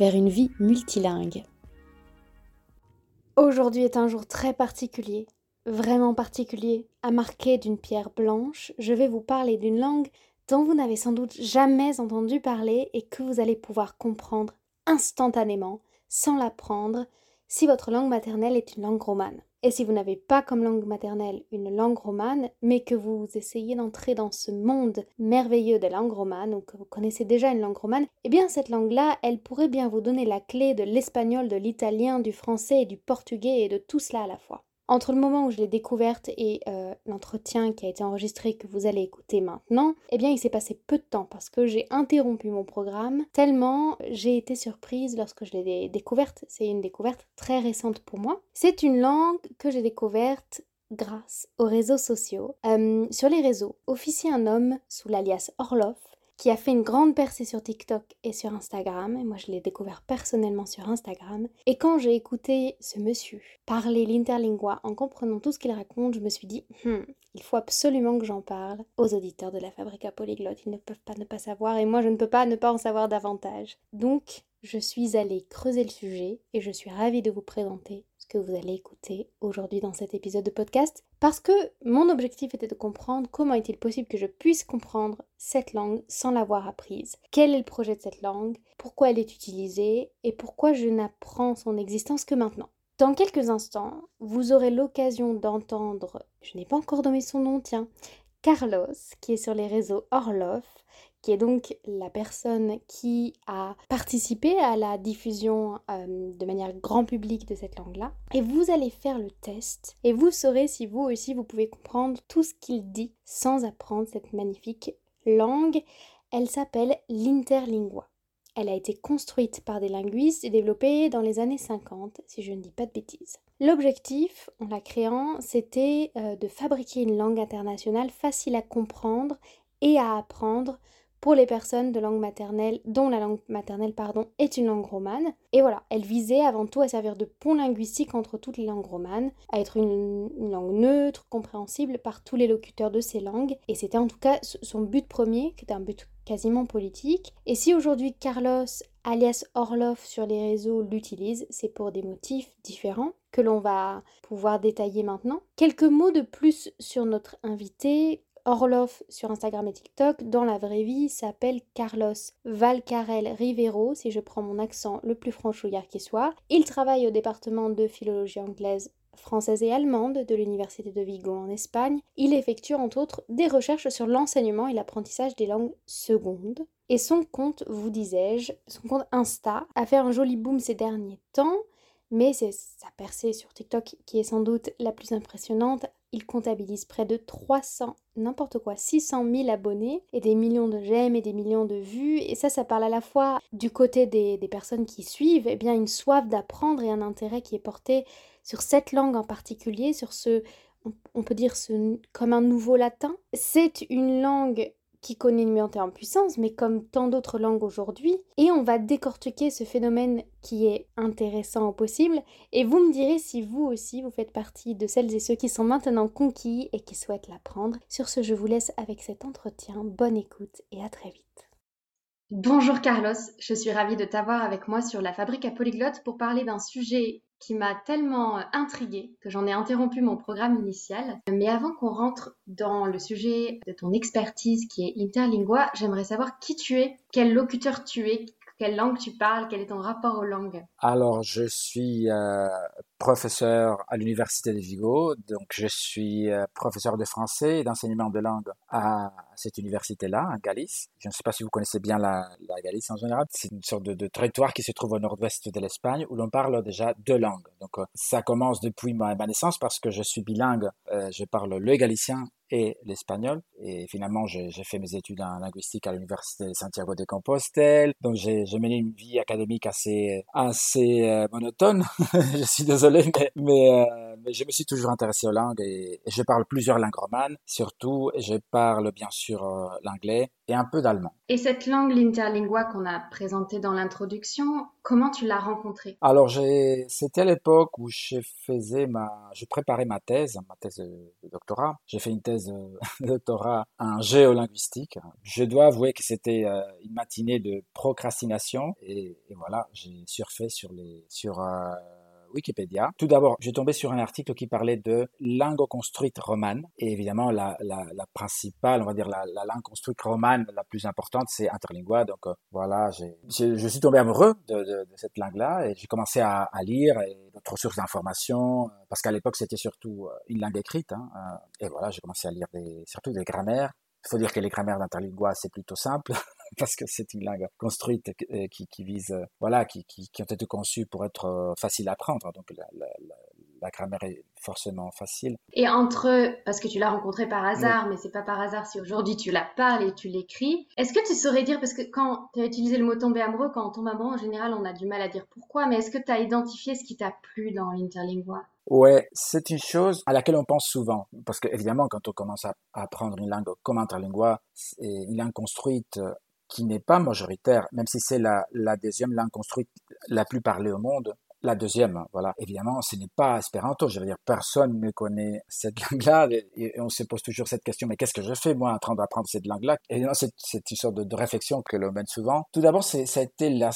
vers une vie multilingue. Aujourd'hui est un jour très particulier, vraiment particulier, à marquer d'une pierre blanche. Je vais vous parler d'une langue dont vous n'avez sans doute jamais entendu parler et que vous allez pouvoir comprendre instantanément, sans l'apprendre, si votre langue maternelle est une langue romane. Et si vous n'avez pas comme langue maternelle une langue romane, mais que vous essayez d'entrer dans ce monde merveilleux des langues romanes, ou que vous connaissez déjà une langue romane, eh bien cette langue-là, elle pourrait bien vous donner la clé de l'espagnol, de l'italien, du français et du portugais et de tout cela à la fois. Entre le moment où je l'ai découverte et euh, l'entretien qui a été enregistré que vous allez écouter maintenant, eh bien il s'est passé peu de temps parce que j'ai interrompu mon programme tellement j'ai été surprise lorsque je l'ai découverte. C'est une découverte très récente pour moi. C'est une langue que j'ai découverte grâce aux réseaux sociaux. Euh, sur les réseaux officie un homme sous l'alias Orloff qui a fait une grande percée sur TikTok et sur Instagram. Et moi, je l'ai découvert personnellement sur Instagram. Et quand j'ai écouté ce monsieur parler l'interlingua en comprenant tout ce qu'il raconte, je me suis dit, hmm, il faut absolument que j'en parle aux auditeurs de la Fabrica Polyglotte. Ils ne peuvent pas ne pas savoir et moi, je ne peux pas ne pas en savoir davantage. Donc, je suis allée creuser le sujet et je suis ravie de vous présenter que vous allez écouter aujourd'hui dans cet épisode de podcast parce que mon objectif était de comprendre comment est-il possible que je puisse comprendre cette langue sans l'avoir apprise. Quel est le projet de cette langue? Pourquoi elle est utilisée? Et pourquoi je n'apprends son existence que maintenant? Dans quelques instants, vous aurez l'occasion d'entendre, je n'ai pas encore donné son nom, tiens, Carlos, qui est sur les réseaux Orloff, qui est donc la personne qui a participé à la diffusion euh, de manière grand public de cette langue-là. Et vous allez faire le test et vous saurez si vous aussi vous pouvez comprendre tout ce qu'il dit sans apprendre cette magnifique langue. Elle s'appelle l'interlingua. Elle a été construite par des linguistes et développée dans les années 50, si je ne dis pas de bêtises. L'objectif, en la créant, c'était euh, de fabriquer une langue internationale facile à comprendre et à apprendre pour les personnes de langue maternelle dont la langue maternelle pardon, est une langue romane. Et voilà, elle visait avant tout à servir de pont linguistique entre toutes les langues romanes, à être une, langue neutre, compréhensible par tous les locuteurs de ces langues. Et c'était en tout cas son but premier, qui était un but quasiment politique. Et si aujourd'hui Carlos alias Orloff sur les réseaux l'utilise, c'est pour des motifs différents que l'on va pouvoir détailler maintenant. Quelques mots de plus sur notre invité, Orloff sur Instagram et TikTok, dans la vraie vie, s'appelle Carlos Valcarel Rivero, si je prends mon accent le plus franchouillard qui soit. Il travaille au département de philologie anglaise française et allemande de l'Université de Vigo en Espagne. Il effectue entre autres des recherches sur l'enseignement et l'apprentissage des langues secondes. Et son compte, vous disais-je, son compte Insta a fait un joli boom ces derniers temps, mais c'est sa percée sur TikTok qui est sans doute la plus impressionnante il comptabilise près de 300, n'importe quoi, 600 000 abonnés et des millions de j'aime et des millions de vues. Et ça, ça parle à la fois du côté des, personnes qui suivent, eh bien une soif d'apprendre et un intérêt qui est porté sur cette langue en particulier, sur ce, on peut dire comme un nouveau latin. C'est une langue qui connaît une montée en puissance, mais comme tant d'autres langues aujourd'hui. Et on va décortiquer ce phénomène qui est intéressant au possible. Et vous me direz si vous aussi, vous faites partie de celles et ceux qui sont maintenant conquis et qui souhaitent l'apprendre. Sur ce, je vous laisse avec cet entretien. Bonne écoute et à très vite. Bonjour Carlos, je suis ravie de t'avoir avec moi sur la fabrique à polyglotte pour parler d'un sujet qui m'a tellement euh, intriguée que j'en ai interrompu mon programme initial. Mais avant qu'on rentre dans le sujet de ton expertise qui est interlingua, j'aimerais savoir qui tu es, quel locuteur tu es, quelle langue tu parles Quel est ton rapport aux langues? Alors, je suis euh, professeur à l'Université de Vigo, donc je suis euh, professeur de français et d'enseignement de langue à cette université-là, en Galice. Je ne sais pas si vous connaissez bien la, Galice en général. C'est une sorte de, territoire qui se trouve au nord-ouest de l'Espagne où l'on parle déjà deux langues. Donc, euh, ça commence depuis ma, naissance parce que je suis bilingue. je parle le galicien et l'espagnol. Et finalement, j'ai fait mes études en linguistique à l'université de Santiago de Compostelle. Donc, j'ai mené une vie académique assez, assez euh, monotone. je suis désolé, mais, mais, euh, mais, je me suis toujours intéressé aux langues et, je parle plusieurs langues romanes, surtout. Et je parle bien sûr euh, l'anglais et un peu d'allemand. Et cette langue, l'interlingua qu'on a présentée dans l'introduction, comment tu l'as rencontrée? Alors, c'était à l'époque où je faisais ma, je préparais ma thèse, ma thèse de, doctorat. J'ai fait une thèse de, doctorat en géolinguistique. Je dois avouer que c'était euh, une matinée de procrastination et, et voilà, j'ai surfé sur les, sur euh, Wikipédia. Tout d'abord, j'ai tombé sur un article qui parlait de langue construite romane. Et évidemment, la, la, la principale, on va dire la, la, langue construite romane la plus importante, c'est Interlingua. Donc euh, voilà, je suis tombé amoureux de, de, de cette langue-là et j'ai commencé à, à, lire d'autres sources d'informations euh, parce qu'à l'époque, c'était surtout euh, une langue écrite. Hein, et voilà, j'ai commencé à lire des, surtout des grammaires. Il faut dire que les grammaires d'Interlingua, c'est plutôt simple. parce que c'est une langue construite euh, qui, qui vise, euh, voilà, qui, qui, qui, ont été conçues pour être euh, facile à apprendre. Donc la, la, la, grammaire est forcément facile. Et entre, parce que tu l'as rencontré par hasard, mais c'est pas par hasard si aujourd'hui tu la parles et tu l'écris. Est-ce que tu saurais dire, parce que quand tu as utilisé le mot tomber amoureux, quand on tombe amoureux, en général, on a du mal à dire pourquoi, mais est-ce que tu as identifié ce qui t'a plu dans l'interlingua? Ouais, c'est une chose à laquelle on pense souvent. Parce que, évidemment, quand on commence à apprendre une langue comme interlingua, une langue construite qui n'est pas majoritaire, même si c'est la, la deuxième langue construite la plus parlée au monde, la deuxième, voilà. Évidemment, ce n'est pas espéranto. Je veux dire, personne ne connaît cette langue-là et, on se pose toujours cette question. Mais qu'est-ce que je fais, moi, en train d'apprendre cette langue-là? Et c'est une sorte de, de réflexion que l'on mène souvent. Tout d'abord, ça a été la,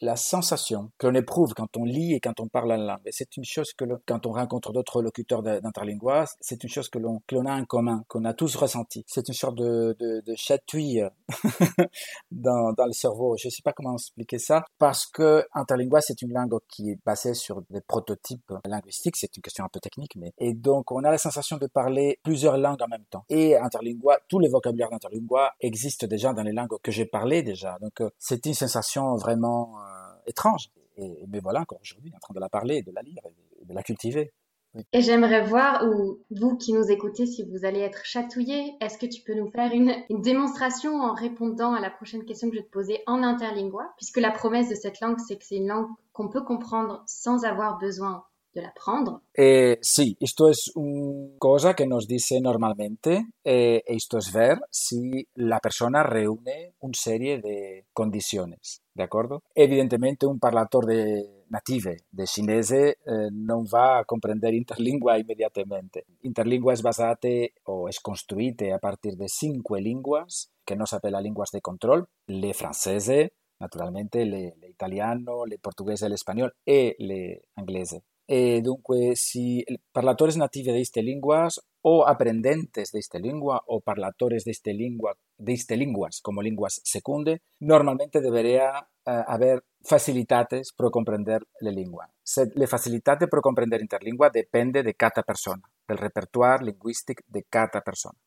la sensation que l'on éprouve quand on lit et quand on parle la langue. Et c'est une chose que quand on rencontre d'autres locuteurs d'interlingua, c'est une chose que l'on que l'on a en commun, qu'on a tous ressenti. C'est une sorte de, de, de chatouille dans, dans le cerveau. Je ne sais pas comment expliquer ça, parce que interlingua, c'est une langue qui est basée sur des prototypes linguistiques. C'est une question un peu technique, mais et donc on a la sensation de parler plusieurs langues en même temps. Et interlingua, tous les vocabulaires d'interlingua existent déjà dans les langues que j'ai parlé déjà. Donc euh, c'est une sensation vraiment euh, étrange. Et, mais voilà, encore aujourd'hui, en train de la parler, de la lire, et de la cultiver. Et j'aimerais voir, ou vous qui nous écoutez, si vous allez être chatouillé, est-ce que tu peux nous faire une, une, démonstration en répondant à la prochaine question que je vais te poser en interlingua, puisque la promesse de cette langue, c'est que c'est une langue qu'on peut comprendre sans avoir besoin de l'apprendre? Eh, sí, esto es una cosa que nos dice normalmente, eh, esto es ver si la persona reúne una serie de condiciones, ¿de acuerdo? Evidentemente un parlatore native de cinese eh, non va a comprendere interlingua immediatamente. Interlingua es basate o es construite a partir de cinque linguas che no s'appella linguas de control, le francese, naturalmente le, le italiano, le portoghese, l'espagnol e le inglese. E dunque, si parlatores nativi di queste lingue o aprendentes de esta lengua o parlatores de esta lengua, de esta lenguas como lenguas secunde, normalmente debería uh, haber facilitates per comprender la lingua. Se, le facilitate per comprender interlingua depende de cada persona, del repertoire linguistique de cada persona.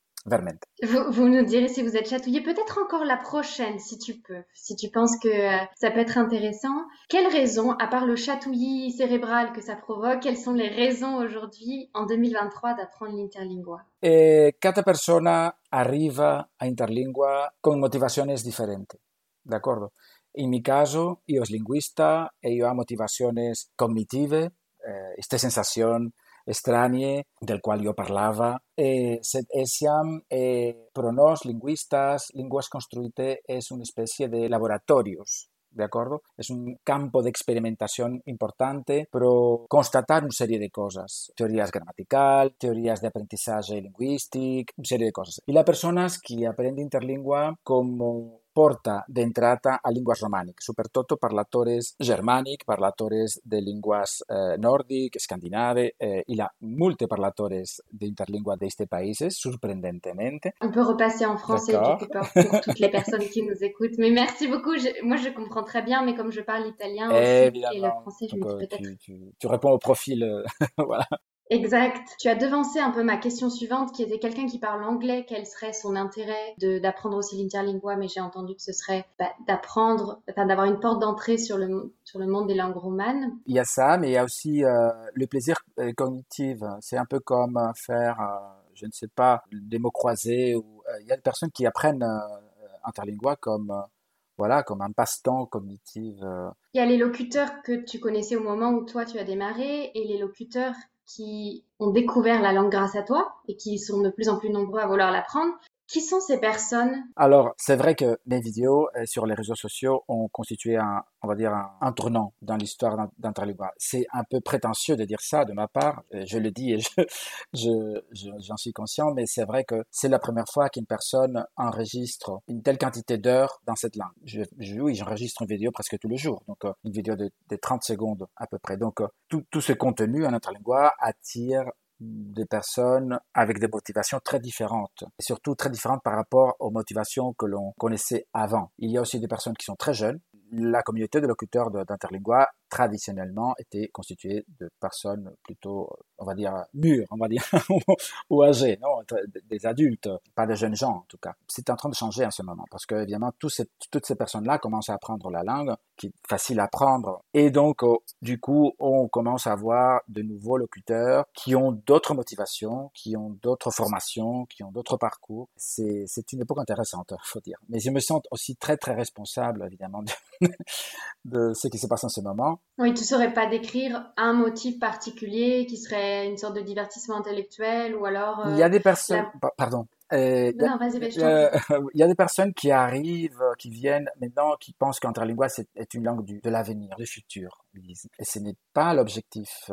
Vous, nous direz si vous êtes chatouillé, peut-être encore la prochaine, si tu peux, si tu penses que euh, ça peut être intéressant. Quelles raisons, à part le chatouillis cérébral que ça provoque, quelles sont les raisons aujourd'hui, en 2023, d'apprendre l'interlingua? Eh, Cada persona arriva a interlingua con motivaciones diferentes, d'accordo? In mi caso, io sono linguista e io ho motivaciones cognitive, eh, esta sensación stranie del qual io parlava, e sed essiam e pro nos construite es una especie de laboratorios ¿de acuerdo? Es un campo de experimentación importante, pero constatar una serie de cosas, teorías gramatical, teorías de aprendizaje lingüístico, una serie de cosas. Y las personas que aprenden interlingua como porta d'entrata a linguas romànic, soprattutto parlatores germanic, parlatores de linguas eh, nordic, scandinave eh, il a molte parlatores d'interlingua de este países, sorprendentemente. On peut repasser en français quelque part pour toutes les personnes qui nous écoutent. Mais merci beaucoup. Je, moi, je comprends très bien, mais comme je parle italien aussi, et le français, je me dis peut-être... Tu, tu, tu, réponds au profil, euh, voilà. Exact. Tu as devancé un peu ma question suivante, qui était quelqu'un qui parle anglais, quel serait son intérêt d'apprendre aussi l'interlingua, mais j'ai entendu que ce serait bah, d'apprendre, enfin d'avoir une porte d'entrée sur le, sur le monde des langues romanes. Il y a ça, mais il y a aussi euh, le plaisir euh, cognitif. C'est un peu comme faire... Euh, je ne sais pas, des mots croisés. Ou, il y a des personnes qui apprennent Interlingua comme voilà, comme un passe-temps cognitif. Il y a les locuteurs que tu connaissais au moment où toi tu as démarré et les locuteurs qui ont découvert la langue grâce à toi et qui sont de plus en plus nombreux à vouloir l'apprendre. Qui sont ces personnes? Alors, c'est vrai que mes vidéos euh, sur les réseaux sociaux ont constitué un, on va dire, un, tournant dans l'histoire d'Interlingua. C'est un peu prétentieux de dire ça de ma part. Euh, je le dis et je, j'en suis conscient, mais c'est vrai que c'est la première fois qu'une personne enregistre une telle quantité d'heures dans cette langue. Je, oui, j'enregistre une vidéo presque tous les jours, donc euh, une vidéo de, 30 secondes à peu près. Donc, tout, tout ce contenu en Interlingua attire des personnes avec des motivations très différentes, et surtout très différentes par rapport aux motivations que l'on connaissait avant. Il y a aussi des personnes qui sont très jeunes. La communauté de locuteurs d'Interlingua traditionnellement était constitué de personnes plutôt, on va dire, mûres, on va dire, ou âgées, non, des adultes, pas des jeunes gens en tout cas. C'est en train de changer en ce moment parce que évidemment toutes ces personnes-là commencent à apprendre la langue, qui est facile à apprendre, et donc oh, du coup on commence à voir de nouveaux locuteurs qui ont d'autres motivations, qui ont d'autres formations, qui ont d'autres parcours. C'est c'est une époque intéressante, faut dire. Mais je me sens aussi très très responsable évidemment de, de ce qui se passe en ce moment oui, tu saurais pas décrire un motif particulier qui serait une sorte de divertissement intellectuel ou alors. il y a des euh, personnes. Pardon. Euh, non, vas-y, euh, il y a des personnes qui arrivent, qui viennent maintenant, qui pensent qu'Interlingua est, une langue du, de l'avenir, du futur. Et ce n'est pas l'objectif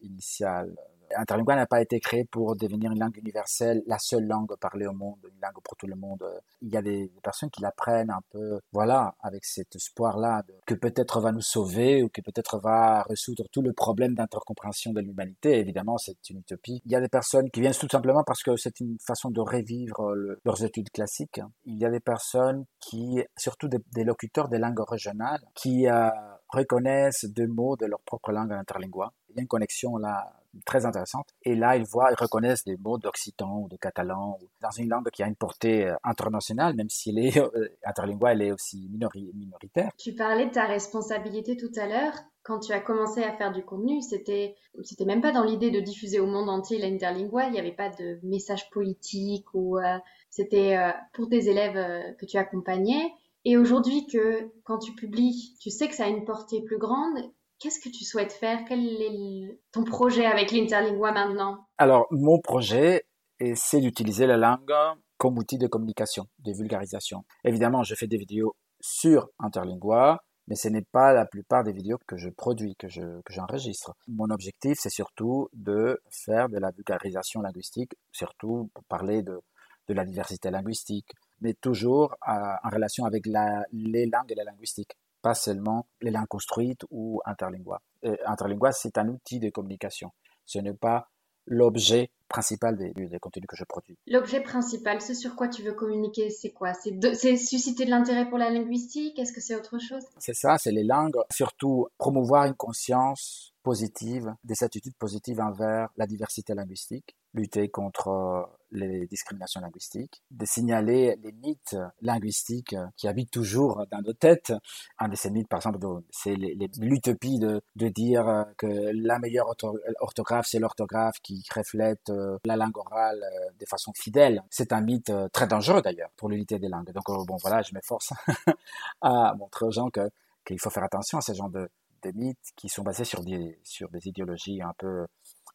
initial. Interlingua n'a pas été créé pour devenir une langue universelle, la seule langue parlée au monde, une langue pour tout le monde. Il y a des, personnes qui l'apprennent un peu, voilà, avec cet espoir-là que peut-être va nous sauver ou que peut-être va résoudre tout le problème d'intercompréhension de l'humanité. Évidemment, c'est une utopie. Il y a des personnes qui viennent tout simplement parce que c'est une façon de revivre leurs études classiques. Il y a des personnes qui, surtout des, locuteurs des langues régionales, qui euh, reconnaissent des mots de leur propre langue interlingua. Il y a une connexion là très intéressante. Et là, ils voient, ils reconnaissent des mots d'occitan ou de catalan dans une langue qui a une portée euh, internationale, même si elle est euh, interlingua, elle est aussi minoritaire. Tu parlais de ta responsabilité tout à l'heure. Quand tu as commencé à faire du contenu, c'était, c'était même pas dans l'idée de diffuser au monde entier l'interlingua. Il n'y avait pas de message politique ou euh, c'était pour tes élèves que tu accompagnais. Et aujourd'hui que quand tu publies, tu sais que ça a une portée plus grande, Qu'est-ce que tu souhaites faire? Quel est ton projet avec l'interlingua maintenant? Alors, mon projet, c'est d'utiliser la langue comme outil de communication, de vulgarisation. Évidemment, je fais des vidéos sur interlingua, mais ce n'est pas la plupart des vidéos que je produis, que je que j'enregistre. Mon objectif, c'est surtout de faire de la vulgarisation linguistique, surtout pour parler de, la diversité linguistique, mais toujours en relation avec les langues et la linguistique pas seulement les langues construites ou interlingua. interlingua, c'est un outil de communication. Ce n'est pas l'objet principal des, des, contenus que je produis. L'objet principal, ce sur quoi tu veux communiquer, c'est quoi? C'est susciter de l'intérêt pour la linguistique? Est-ce que c'est autre chose? C'est ça, c'est les langues. Surtout promouvoir une conscience positive, des attitudes positives envers la diversité linguistique, lutter contre euh, les discriminations linguistiques, de signaler les mythes linguistiques qui habitent toujours dans nos têtes. Un de ces mythes, par exemple, c'est l'utopie de, de dire que la meilleure orthographe, c'est l'orthographe qui reflète euh, la langue orale euh, de façon fidèle. C'est un mythe très dangereux d'ailleurs pour l'unité des langues. Donc bon, voilà, je m'efforce à montrer aux gens que qu'il faut faire attention à ce genre de, de mythes qui sont basés sur des, sur des idéologies un peu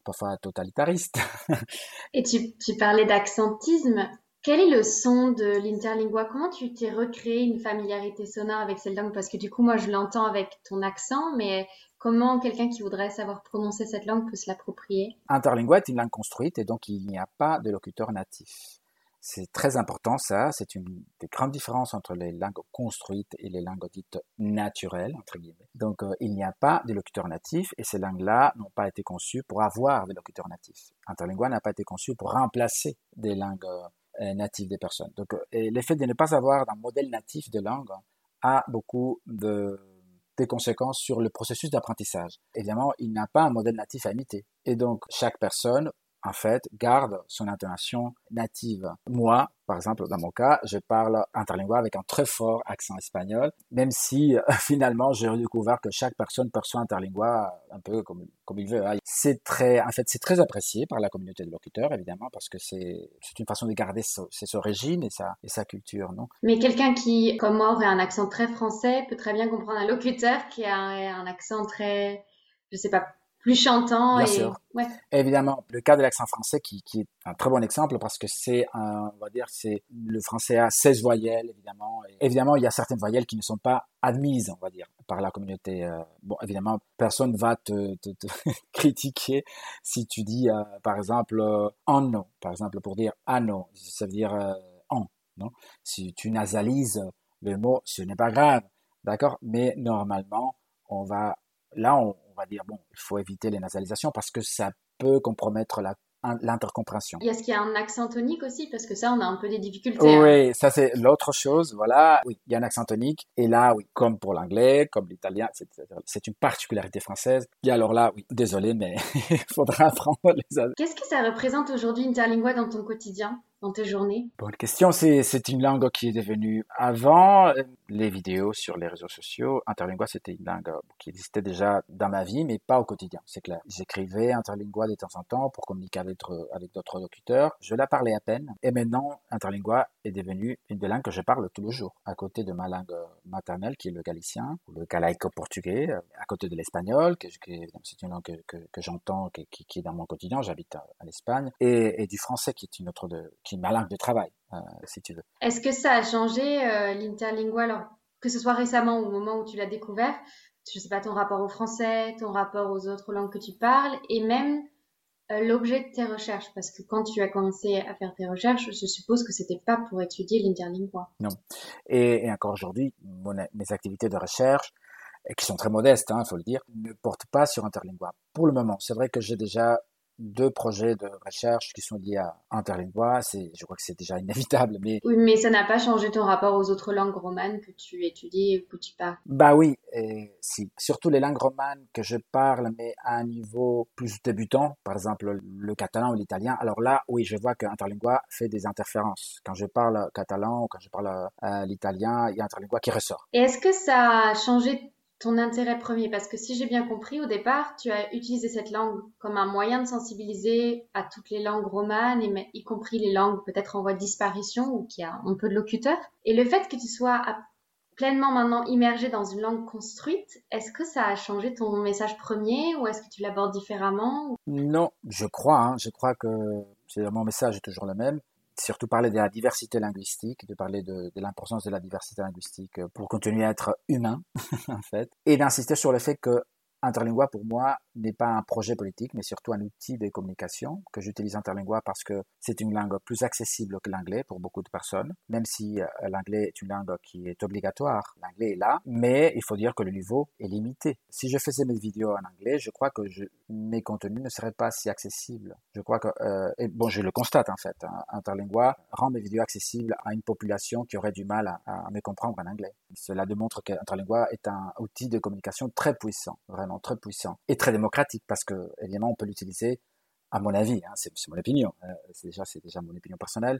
parfois totalitariste. Et tu, tu parlais d'accentisme. Quel est le son de l'interlingua? Comment tu t'es recréé une familiarité sonore avec cette langue Parce que du coup, moi, je l'entends avec ton accent, mais comment quelqu'un qui voudrait savoir prononcer cette langue peut se l'approprier? Interlingua est une langue construite et donc il n'y a pas de locuteur natif. C'est très important ça, c'est une des grandes différences entre les langues construites et les langues dites naturelles. Donc euh, il n'y a pas de locuteurs natifs et ces langues-là n'ont pas été conçues pour avoir des locuteurs natifs. Interlingua n'a pas été conçu pour remplacer des langues euh, natives des personnes. Donc euh, l'effet de ne pas avoir un modèle natif de langue a beaucoup de conséquences sur le processus d'apprentissage. Évidemment, il n'y a pas un modèle natif à imiter. Et donc, chaque personne en fait, garde son intonation native. Moi, par exemple, dans mon cas, je parle interlingua avec un très fort accent espagnol, même si finalement j'ai découvert que chaque personne perçoit interlingua un peu comme, comme il veut. Hein. C'est très, en fait, c'est très apprécié par la communauté de locuteurs, évidemment, parce que c'est, une façon de garder ses origines et sa, et sa culture, non? Mais quelqu'un qui, comme moi, aurait un accent très français peut très bien comprendre un locuteur qui a un accent très, je sais pas, plus chantant. Bien sûr. Ouais. Évidemment, le cas de l'accent français qui, qui, est un très bon exemple parce que c'est un, on va dire, c'est le français a 16 voyelles, évidemment. Et évidemment, il y a certaines voyelles qui ne sont pas admises, on va dire, par la communauté. Euh, bon, évidemment, personne va te, te, te critiquer si tu dis, euh, par exemple, euh, anno, par exemple, pour dire anno, ça veut dire euh, en, non? Si tu nasalises le mot, ce n'est pas grave, d'accord? Mais normalement, on va, là, on, va dire, bon, il faut éviter les nasalisations parce que ça peut compromettre la l'intercompréhension. Est-ce qu'il y a un accent tonique aussi? Parce que ça, on a un peu des difficultés. Hein. Oui, ça c'est l'autre chose. Voilà, oui, il y a un accent tonique. Et là, oui, comme pour l'anglais, comme l'italien, c'est une particularité française. Et alors là, oui, désolé, mais il faudra apprendre les Qu'est-ce que ça représente aujourd'hui Interlingua dans ton quotidien? Dans tes journées? Bonne question. C'est, une langue qui est devenue avant euh, les vidéos sur les réseaux sociaux. Interlingua, c'était une langue qui existait déjà dans ma vie, mais pas au quotidien. C'est clair. J'écrivais Interlingua de temps en temps pour communiquer avec, d'autres locuteurs. Je la parlais à peine. Et maintenant, Interlingua est devenue une des langues que je parle tous les jours, à côté de ma langue maternelle, qui est le galicien, ou le galaïco-portugais, à côté de l'espagnol, que, c'est une langue que, que, que j'entends, qui, est dans mon quotidien. J'habite à, l'Espagne. Et, du français, qui est une autre de, ma langue de travail, euh, si tu veux. Est-ce que ça a changé euh, l'interlingual, que ce soit récemment ou au moment où tu l'as découvert Je sais pas, ton rapport au français, ton rapport aux autres langues que tu parles, et même euh, l'objet de tes recherches? Parce que quand tu as commencé à faire tes recherches, je suppose que c'était pas pour étudier l'interlingua. Non. Et, et encore aujourd'hui, mes activités de recherche, qui sont très modestes, il hein, faut le dire, ne portent pas sur interlingua. Pour le moment, c'est vrai que j'ai déjà deux projets de recherche qui sont liés à Interlingua. C'est, je crois que c'est déjà inévitable, mais... Oui, mais ça n'a pas changé ton rapport aux autres langues romanes que tu étudies ou que tu parles. Bah oui, et si. Surtout les langues romanes que je parle, mais à un niveau plus débutant, par exemple le catalan ou l'italien. Alors là, oui, je vois que Interlingua fait des interférences. Quand je parle catalan ou quand je parle euh, l'italien, il y a Interlingua qui ressort. Et est-ce que ça a changé ton intérêt premier Parce que si j'ai bien compris, au départ, tu as utilisé cette langue comme un moyen de sensibiliser à toutes les langues romanes, et y compris les langues peut-être en voie de disparition ou qui a un peu de locuteurs. Et le fait que tu sois pleinement maintenant immergé dans une langue construite, est-ce que ça a changé ton message premier ou est-ce que tu l'abordes différemment? Non, je crois. Hein, je crois que mon message est toujours le même surtout parler de la diversité linguistique, de parler de, de l'importance de la diversité linguistique pour continuer à être humain, en fait, et d'insister sur le fait que Interlingua, pour moi, n'est pas un projet politique, mais surtout un outil de communication que j'utilise Interlingua parce que c'est une langue plus accessible que l'anglais pour beaucoup de personnes, même si euh, l'anglais est une langue qui est obligatoire. L'anglais est là, mais il faut dire que le niveau est limité. Si je faisais mes vidéos en anglais, je crois que mes contenus ne seraient pas si accessibles. Je crois que, euh, bon, je le constate en fait, hein, Interlingua rend mes vidéos accessibles à une population qui aurait du mal à, à me comprendre en anglais. Cela démontre qu'Interlingua est un outil de communication très puissant, vraiment très puissant et très démocratique parce que évidemment on peut l'utiliser à mon avis, hein, c'est mon opinion, hein, c'est déjà déjà mon opinion personnelle.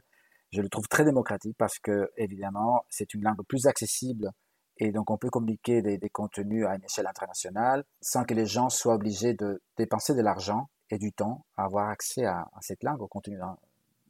Je le trouve très démocratique parce que évidemment c'est une langue plus accessible et donc on peut communiquer des, contenus à une échelle internationale sans que les gens soient obligés de dépenser de l'argent et du temps à avoir accès à, cette langue, au contenu dans,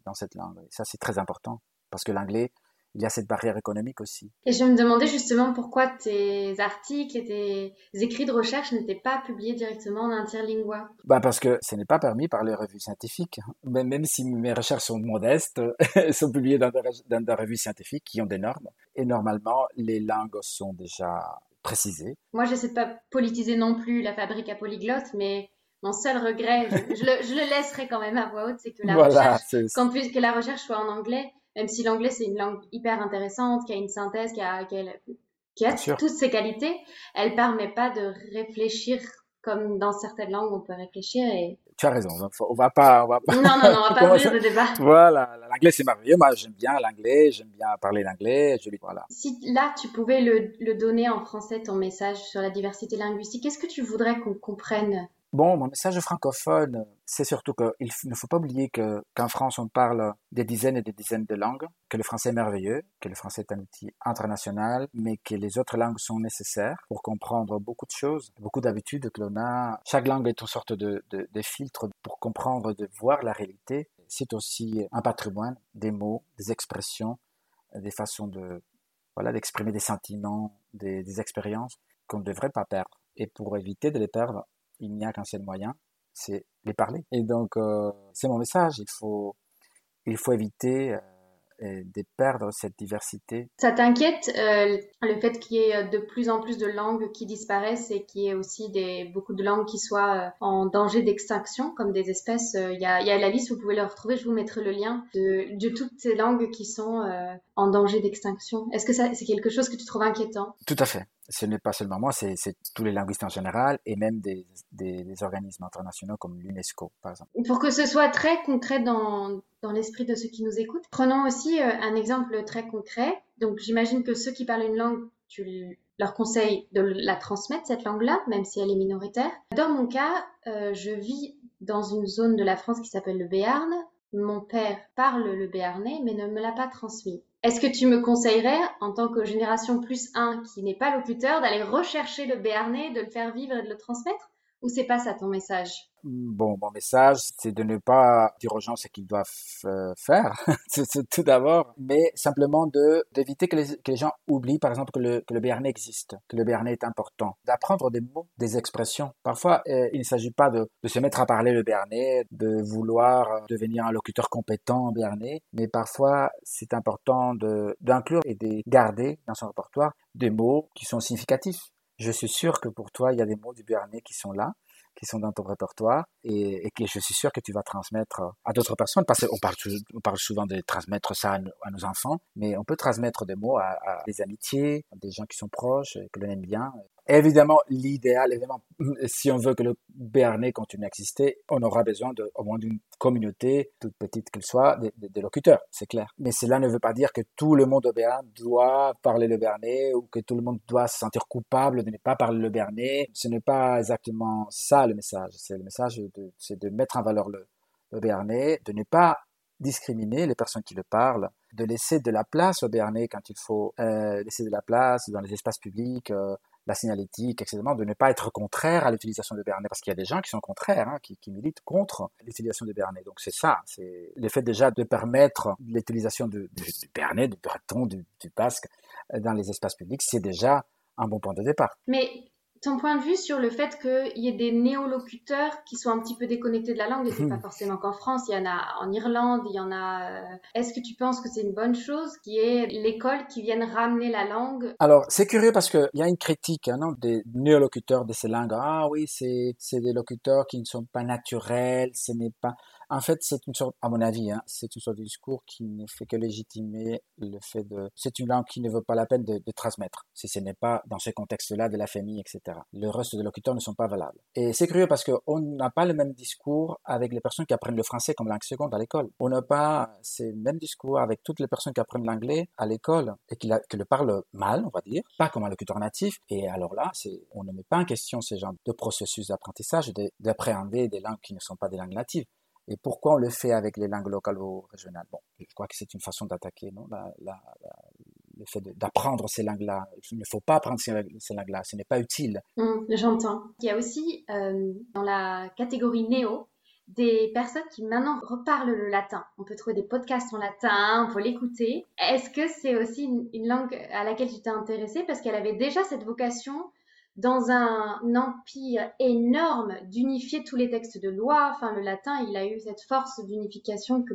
dans cette langue. Et ça c'est très important parce que l'anglais il y a cette barrière économique aussi. Et je me demandais justement pourquoi tes articles et tes écrits de recherche n'étaient pas publiés directement en interlingua. Bah parce que ce n'est pas permis par les revues scientifiques. Même si mes recherches sont modestes, elles sont publiées dans des, revues scientifiques qui ont des normes. Et normalement, les langues sont déjà précisées. Moi, j'essaie de pas politiser non plus la fabrique à polyglotte, mais mon seul regret, je, le, laisserai quand même à voix haute, c'est que la recherche, quand que la recherche soit en anglais, même si l'anglais c'est une langue hyper intéressante, qui a une synthèse, qui a, qui a, toutes ses qualités, elle permet pas de réfléchir comme dans certaines langues on peut réfléchir et tu as raison on va pas on va pas non non, non on va pas ouvrir le débat. Voilà l'anglais c'est merveilleux. Moi j'aime bien l'anglais j'aime bien parler l'anglais je voilà. Si là tu pouvais le, le, donner en français ton message sur la diversité linguistique qu'est-ce que tu voudrais qu'on comprenne? Bon, mon message francophone, c'est surtout qu'il ne faut pas oublier que, qu'en France, on parle des dizaines et des dizaines de langues, que le français est merveilleux, que le français est un outil international, mais que les autres langues sont nécessaires pour comprendre beaucoup de choses, beaucoup d'habitudes que l'on a. Chaque langue est une sorte de, de, de filtre pour comprendre, de voir la réalité. C'est aussi un patrimoine, des mots, des expressions, des façons de, voilà, d'exprimer des sentiments, des, des expériences qu'on ne devrait pas perdre. Et pour éviter de les perdre, il n'y a qu'un seul moyen, c'est les parler. Et donc, euh, c'est mon message. Il faut, il faut éviter euh, de perdre cette diversité. Ça t'inquiète euh, le fait qu'il y ait de plus en plus de langues qui disparaissent et qu'il y ait aussi des, beaucoup de langues qui soient en danger d'extinction, comme des espèces. Il y, a, y, a, la liste, vous pouvez le retrouver, je vous mettrai le lien de, de toutes ces langues qui sont en danger d'extinction. Est-ce que c'est quelque chose que tu trouves inquiétant? Tout à fait ce n'est pas seulement moi, c'est tous les linguistes en général et même des, organismes internationaux comme l'UNESCO, par exemple. Pour que ce soit très concret dans, dans l'esprit de ceux qui nous écoutent, prenons aussi euh, un exemple très concret. Donc j'imagine que ceux qui parlent une langue, tu leur conseilles de la transmettre, cette langue-là, même si elle est minoritaire. Dans mon cas, euh, je vis dans une zone de la France qui s'appelle le Béarn. Mon père parle le béarnais, mais ne me l'a pas transmis. Est-ce que tu me conseillerais, en tant que génération plus 1 qui n'est pas locuteur, d'aller rechercher le béarnais, de le faire vivre et de le transmettre? Ou c'est pas ça ton message? Bon, mon message, c'est de ne pas dire aux gens ce qu'ils doivent euh, faire, tout d'abord, mais simplement d'éviter que les, gens oublient, par exemple, que le, que le béarnais existe, que le béarnais est important, d'apprendre des mots, des expressions. Parfois, euh, il ne s'agit pas de, de se mettre à parler le béarnais, de vouloir devenir un locuteur compétent en béarnais, mais parfois, c'est important d'inclure et de garder dans son répertoire des mots qui sont significatifs. Je suis sûr que pour toi, il y a des mots du béarnais qui sont là qui sont dans ton répertoire et, et, que je suis sûr que tu vas transmettre à d'autres personnes parce qu'on parle, on parle souvent de transmettre ça à, nos enfants, mais on peut transmettre des mots à, à des amitiés, à des gens qui sont proches, que l'on aime bien. Évidemment, l'idéal, évidemment, si on veut que le Béarnais continue à exister, on aura besoin de, au moins d'une communauté, toute petite qu'elle soit, des, locuteurs, c'est clair. Mais cela ne veut pas dire que tout le monde au Béarn doit parler le Béarnais ou que tout le monde doit se sentir coupable de ne pas parler le Béarnais. Ce n'est pas exactement ça le message. C'est le message, c'est de mettre en valeur le, le de ne pas discriminer les personnes qui le parlent, de laisser de la place au Béarnais quand il faut euh, laisser de la place dans les espaces publics, euh, la signalétique, etc., de ne pas être contraire à l'utilisation de Béarnais, parce qu'il y a des gens qui sont contraires, hein, qui, qui, militent contre l'utilisation de Béarnais. Donc c'est ça, c'est le fait déjà de permettre l'utilisation du, du, du Béarnais, du breton, du, du basque dans les espaces publics, c'est déjà un bon point de départ. Mais ton point de vue sur le fait qu'il y ait des néolocuteurs qui soient un petit peu déconnectés de la langue, et c'est pas forcément qu'en France, il y en a en Irlande, il y en a. Euh, est-ce que tu penses que c'est une bonne chose qui est l'école qui vienne ramener la langue? Alors c'est curieux parce qu'il y a une critique hein, non, des néolocuteurs de ces langues. Ah oui, c'est des locuteurs qui ne sont pas naturels, ce n'est pas. En fait, c'est une sorte, à mon avis, hein, c'est une sorte de discours qui ne fait que légitimer le fait de. C'est une langue qui ne vaut pas la peine de, transmettre, si ce n'est pas dans ce contexte-là de la famille, etc. Le reste des locuteurs ne sont pas valables. Et c'est curieux parce qu'on n'a pas le même discours avec les personnes qui apprennent le français comme langue seconde à l'école. On n'a pas ce même discours avec toutes les personnes qui apprennent l'anglais à l'école et qui, qui, le parlent mal, on va dire, pas comme un locuteur natif. Et alors là, on ne met pas en question ces genres de processus d'apprentissage, d'appréhender des langues qui ne sont pas des langues natives. Et pourquoi on le fait avec les langues locales ou régionales? Bon, je crois que c'est une façon d'attaquer non le fait d'apprendre ces langues-là. Il ne faut pas apprendre ces, langues-là, ce n'est pas utile. Mmh, J'entends. Il y a aussi euh, dans la catégorie néo des personnes qui maintenant reparlent le latin. On peut trouver des podcasts en latin, on peut l'écouter. Est-ce que c'est aussi une, langue à laquelle tu t'es intéressée? Parce qu'elle avait déjà cette vocation dans un empire énorme d'unifier tous les textes de loi. Enfin, le latin, il a eu cette force d'unification que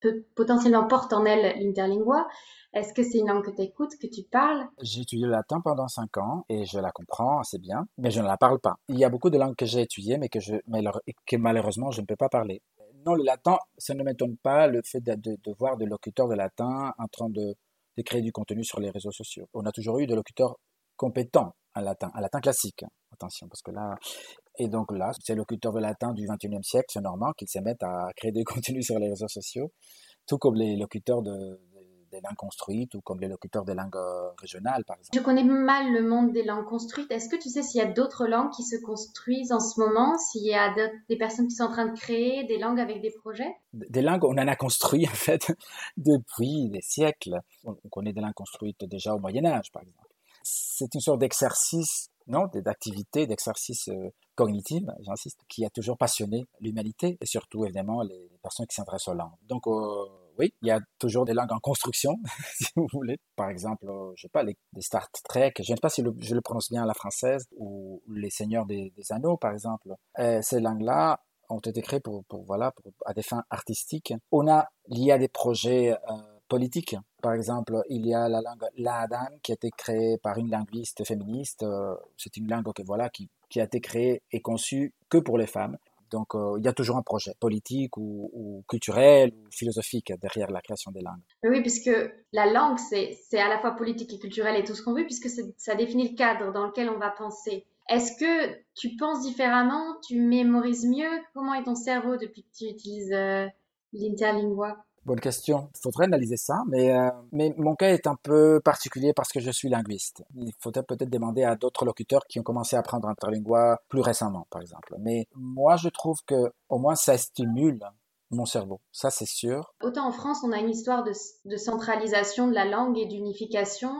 peut, potentiellement porte en elle l'interlingua. Est-ce que c'est une langue que tu écoutes, que tu parles? J'ai étudié le latin pendant cinq ans et je la comprends assez bien, mais je ne la parle pas. Il y a beaucoup de langues que j'ai étudiées, mais que, malheureusement je ne peux pas parler. Non, le latin, ça ne m'étonne pas le fait de, voir des locuteurs de latin en train de créer du contenu sur les réseaux sociaux. On a toujours eu des locuteurs compétents en latin, en latin classique. Attention, parce que là, et donc là, ces locuteurs de latin du 21e siècle, c'est normal qu'ils se mettent à créer des contenus sur les réseaux sociaux, tout comme les locuteurs de, des langues construites ou comme les locuteurs des langues euh, régionales, par exemple. Je connais mal le monde des langues construites. Est-ce que tu sais s'il y a d'autres langues qui se construisent en ce moment, s'il y a des personnes qui sont en train de créer des langues avec des projets? Des langues, on en a construit en fait depuis des siècles. On connaît des langues construites déjà au Moyen Âge, par exemple. C'est une sorte d'exercice non, d'activités, d'exercices euh, cognitifs, j'insiste, qui a toujours passionné l'humanité et surtout évidemment les personnes qui s'intéressent aux langues. Donc euh, oui, il y a toujours des langues en construction, si vous voulez. Par exemple, euh, je sais pas, les, Star Trek, je ne sais pas si je le prononce bien à la française, ou les Seigneurs des, Anneaux, par exemple. ces langues-là ont été créées pour, voilà, à des fins artistiques. On a lié à des projets politique. Par exemple, il y a la langue l'Adan qui a été créée par une linguiste féministe. Euh, c'est une langue voilà, qui, a été créée et conçue que pour les femmes. Donc, euh, il y a toujours un projet politique ou, culturel ou philosophique derrière la création des langues. Oui, puisque la langue, c'est à la fois politique et culturel et tout ce qu'on veut, puisque ça définit le cadre dans lequel on va penser. Est-ce que tu penses différemment? Tu mémorises mieux? Comment est ton cerveau depuis que tu utilises euh, l'interlingua? Bonne question. Il faudrait analyser ça, mais, euh, mais mon cas est un peu particulier parce que je suis linguiste. Il faudrait peut-être demander à d'autres locuteurs qui ont commencé à apprendre interlingua plus récemment, par exemple. Mais moi, je trouve que au moins ça stimule mon cerveau. Ça, c'est sûr. Autant en France, on a une histoire de, de centralisation de la langue et d'unification.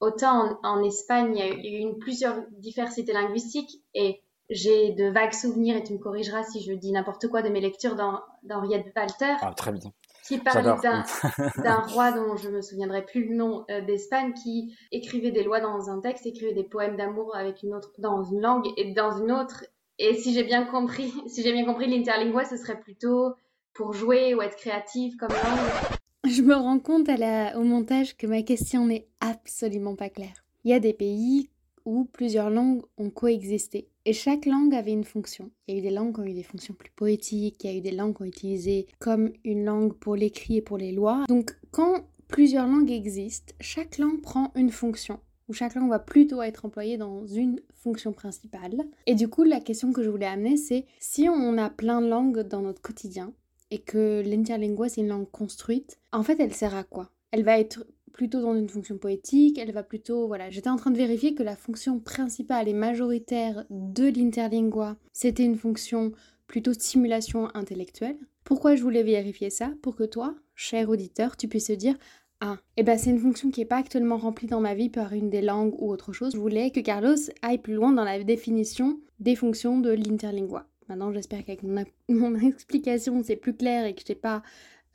Autant en, en, Espagne, il y a eu une plusieurs diversités linguistiques et j'ai de vagues souvenirs, et tu me corrigeras si je dis n'importe quoi de mes lectures d'Henriette Walter. Ah, très bien qui parlait d'un roi dont je me souviendrai plus le nom euh, d'Espagne, qui écrivait des lois dans un texte, écrivait des poèmes d'amour avec une autre dans une langue et dans une autre. Et si j'ai bien compris, si j'ai bien compris, l'interlingua, ce serait plutôt pour jouer ou être créative comme langue. Je me rends compte à la, au montage que ma question n'est absolument pas claire. Il y a des pays où plusieurs langues ont coexisté. Et chaque langue avait une fonction. Il y a eu des langues qui ont eu des fonctions plus poétiques, il y a eu des langues qui ont utilisé comme une langue pour l'écrit et pour les lois. Donc quand plusieurs langues existent, chaque langue prend une fonction, ou chaque langue va plutôt être employée dans une fonction principale. Et du coup, la question que je voulais amener, c'est si on a plein de langues dans notre quotidien, et que l'interlingua c'est une langue construite, en fait elle sert à quoi? Elle va être plutôt dans une fonction poétique, elle va plutôt... Voilà, j'étais en train de vérifier que la fonction principale et majoritaire de l'interlingua, c'était une fonction plutôt stimulation intellectuelle. Pourquoi je voulais vérifier ça? Pour que toi, cher auditeur, tu puisses te dire ah, eh ben c'est une fonction qui n'est pas actuellement remplie dans ma vie par une des langues ou autre chose. Je voulais que Carlos aille plus loin dans la définition des fonctions de l'interlingua. Maintenant, j'espère qu'avec mon, explication, c'est plus clair et que je n'ai pas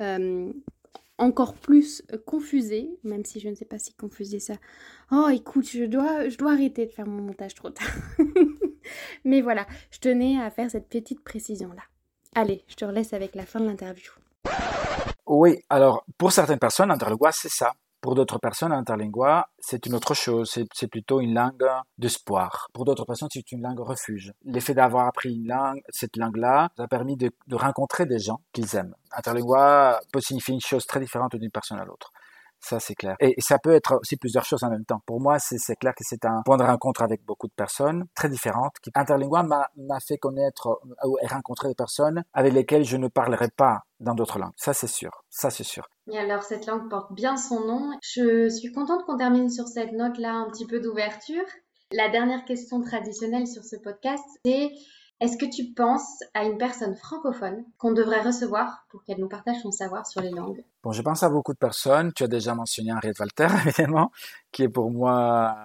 euh, encore plus euh, confusé, même si je ne sais pas si confuser ça. Oh, écoute, je dois, je dois arrêter de faire mon montage trop tard. Mais voilà, je tenais à faire cette petite précision-là. Allez, je te relaisse avec la fin de l'interview. Oui, alors pour certaines personnes, l'interlingua, c'est ça. Pour d'autres personnes, l'interlingua, c'est une autre chose. C'est plutôt une langue d'espoir. Pour d'autres personnes, c'est une langue refuge. L'effet d'avoir appris une langue, cette langue-là, a permis de, de rencontrer des gens qu'ils aiment. Interlingua peut signifier une chose très différente d'une personne à l'autre. Ça, c'est clair. Et ça peut être aussi plusieurs choses en même temps. Pour moi, c'est clair que c'est un point de rencontre avec beaucoup de personnes très différentes. Interlingua m'a fait connaître ou rencontrer des personnes avec lesquelles je ne parlerai pas dans d'autres langues. Ça, c'est sûr. Ça, c'est sûr. Et alors, cette langue porte bien son nom. Je suis contente qu'on termine sur cette note-là, un petit peu d'ouverture. La dernière question traditionnelle sur ce podcast, c'est est-ce que tu penses à une personne francophone qu'on devrait recevoir pour qu'elle nous partage son savoir sur les langues? Bon, je pense à beaucoup de personnes. Tu as déjà mentionné Henriette Walter, évidemment, qui est pour moi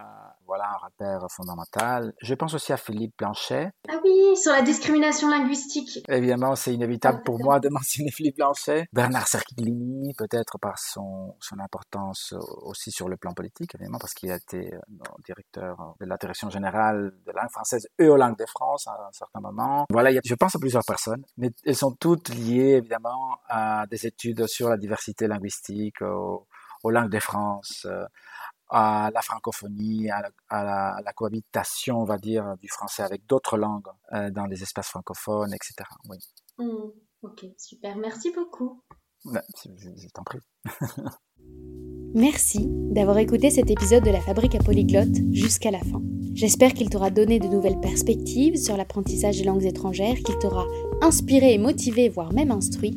voilà un repère fondamental. Je pense aussi à Philippe Blanchet. Ah oui, sur la discrimination linguistique. Évidemment, c'est inévitable pour moi de mentionner Philippe Blanchet. Bernard Cerquilini, peut-être par son, son importance aussi sur le plan politique, évidemment, parce qu'il a été euh, directeur de la direction générale de la langue française et aux langues de France à un certain moment. Voilà, je pense à plusieurs personnes, mais elles sont toutes liées, évidemment, à des études sur la diversité linguistique, aux, aux langues de France, euh, à la francophonie, à la, cohabitation, on va dire, du français avec d'autres langues euh, dans les espaces francophones, etc. Oui. Mmh, ok, super. Merci beaucoup. Ben, je, t'en prie. Merci d'avoir écouté cet épisode de la Fabrique à Polyglotte jusqu'à la fin. J'espère qu'il t'aura donné de nouvelles perspectives sur l'apprentissage des langues étrangères, qu'il t'aura inspiré et motivé, voire même instruit.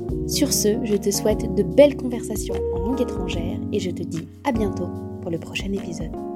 Sur ce, je te souhaite de belles conversations en langue étrangère et je te dis à bientôt pour le prochain épisode.